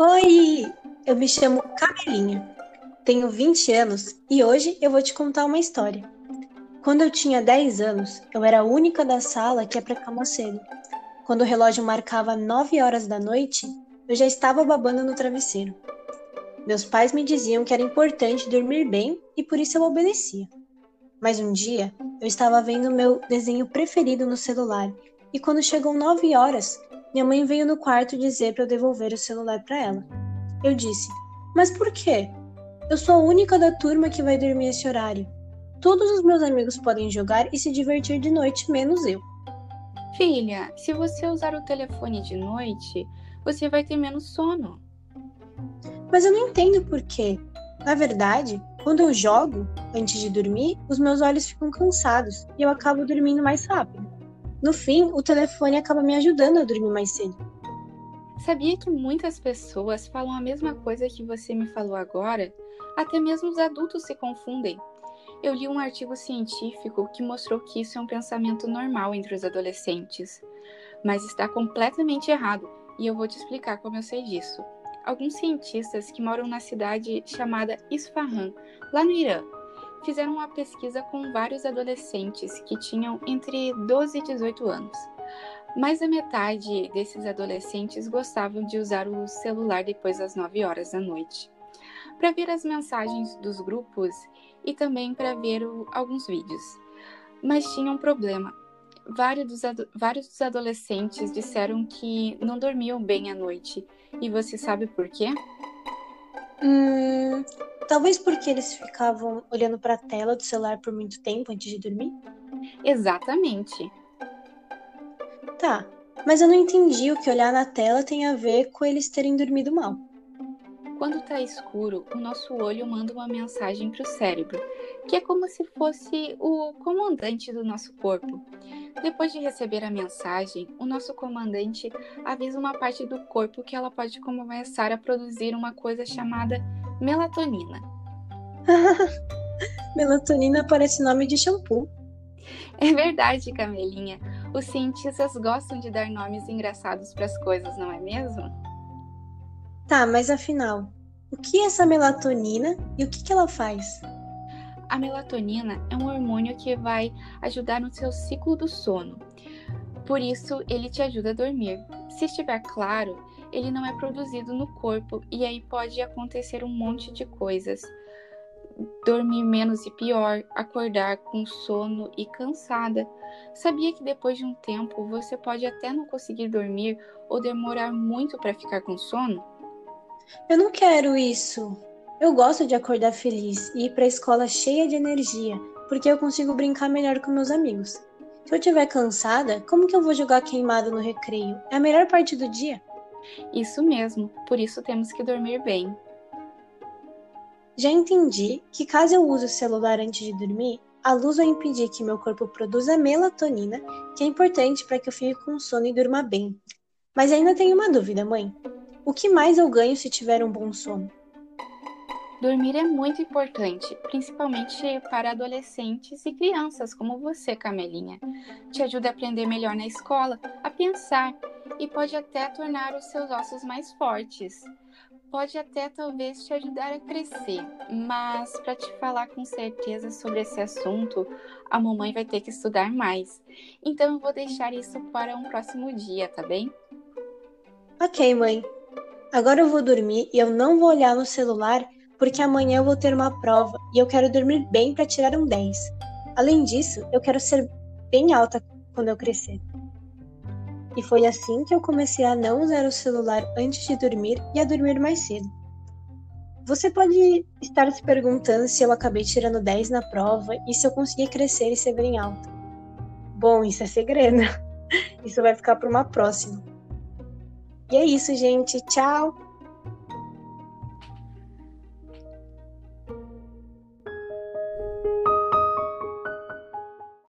Oi, eu me chamo Camelinha, tenho 20 anos e hoje eu vou te contar uma história. Quando eu tinha 10 anos, eu era a única da sala que ia pra cama cedo. Quando o relógio marcava 9 horas da noite, eu já estava babando no travesseiro. Meus pais me diziam que era importante dormir bem e por isso eu obedecia. Mas um dia, eu estava vendo meu desenho preferido no celular e quando chegou 9 horas, minha mãe veio no quarto dizer para eu devolver o celular para ela. Eu disse: Mas por quê? Eu sou a única da turma que vai dormir esse horário. Todos os meus amigos podem jogar e se divertir de noite, menos eu. Filha, se você usar o telefone de noite, você vai ter menos sono. Mas eu não entendo por quê. Na verdade, quando eu jogo, antes de dormir, os meus olhos ficam cansados e eu acabo dormindo mais rápido. No fim, o telefone acaba me ajudando a dormir mais cedo. Sabia que muitas pessoas falam a mesma coisa que você me falou agora? Até mesmo os adultos se confundem. Eu li um artigo científico que mostrou que isso é um pensamento normal entre os adolescentes, mas está completamente errado e eu vou te explicar como eu sei disso. Alguns cientistas que moram na cidade chamada Isfahan, lá no Irã, fizeram uma pesquisa com vários adolescentes que tinham entre 12 e 18 anos. Mais da metade desses adolescentes gostavam de usar o celular depois das 9 horas da noite, para ver as mensagens dos grupos e também para ver o, alguns vídeos. Mas tinha um problema. Vários dos, vários dos adolescentes disseram que não dormiam bem à noite. E você sabe por quê? Hum, talvez porque eles ficavam olhando para a tela do celular por muito tempo antes de dormir? Exatamente. Tá, mas eu não entendi o que olhar na tela tem a ver com eles terem dormido mal. Quando está escuro, o nosso olho manda uma mensagem para o cérebro, que é como se fosse o comandante do nosso corpo. Depois de receber a mensagem, o nosso comandante avisa uma parte do corpo que ela pode começar a produzir uma coisa chamada melatonina. melatonina parece nome de shampoo. É verdade, Camelinha. Os cientistas gostam de dar nomes engraçados para as coisas, não é mesmo? Tá, mas afinal, o que é essa melatonina e o que, que ela faz? A melatonina é um hormônio que vai ajudar no seu ciclo do sono. Por isso, ele te ajuda a dormir. Se estiver claro, ele não é produzido no corpo e aí pode acontecer um monte de coisas. Dormir menos e pior, acordar com sono e cansada. Sabia que depois de um tempo você pode até não conseguir dormir ou demorar muito para ficar com sono? Eu não quero isso. Eu gosto de acordar feliz e ir para a escola cheia de energia, porque eu consigo brincar melhor com meus amigos. Se eu estiver cansada, como que eu vou jogar queimado no recreio? É a melhor parte do dia. Isso mesmo, por isso temos que dormir bem. Já entendi que caso eu use o celular antes de dormir, a luz vai impedir que meu corpo produza melatonina, que é importante para que eu fique com sono e durma bem. Mas ainda tenho uma dúvida, mãe. O que mais eu ganho se tiver um bom sono? Dormir é muito importante, principalmente para adolescentes e crianças como você, Camelinha. Te ajuda a aprender melhor na escola, a pensar e pode até tornar os seus ossos mais fortes. Pode até talvez te ajudar a crescer, mas para te falar com certeza sobre esse assunto, a mamãe vai ter que estudar mais. Então eu vou deixar isso para um próximo dia, tá bem? Ok, mãe. Agora eu vou dormir e eu não vou olhar no celular porque amanhã eu vou ter uma prova e eu quero dormir bem para tirar um 10. Além disso, eu quero ser bem alta quando eu crescer. E foi assim que eu comecei a não usar o celular antes de dormir e a dormir mais cedo. Você pode estar se perguntando se eu acabei tirando 10 na prova e se eu consegui crescer e ser bem alta. Bom, isso é segredo. Isso vai ficar para uma próxima. E é isso, gente. Tchau!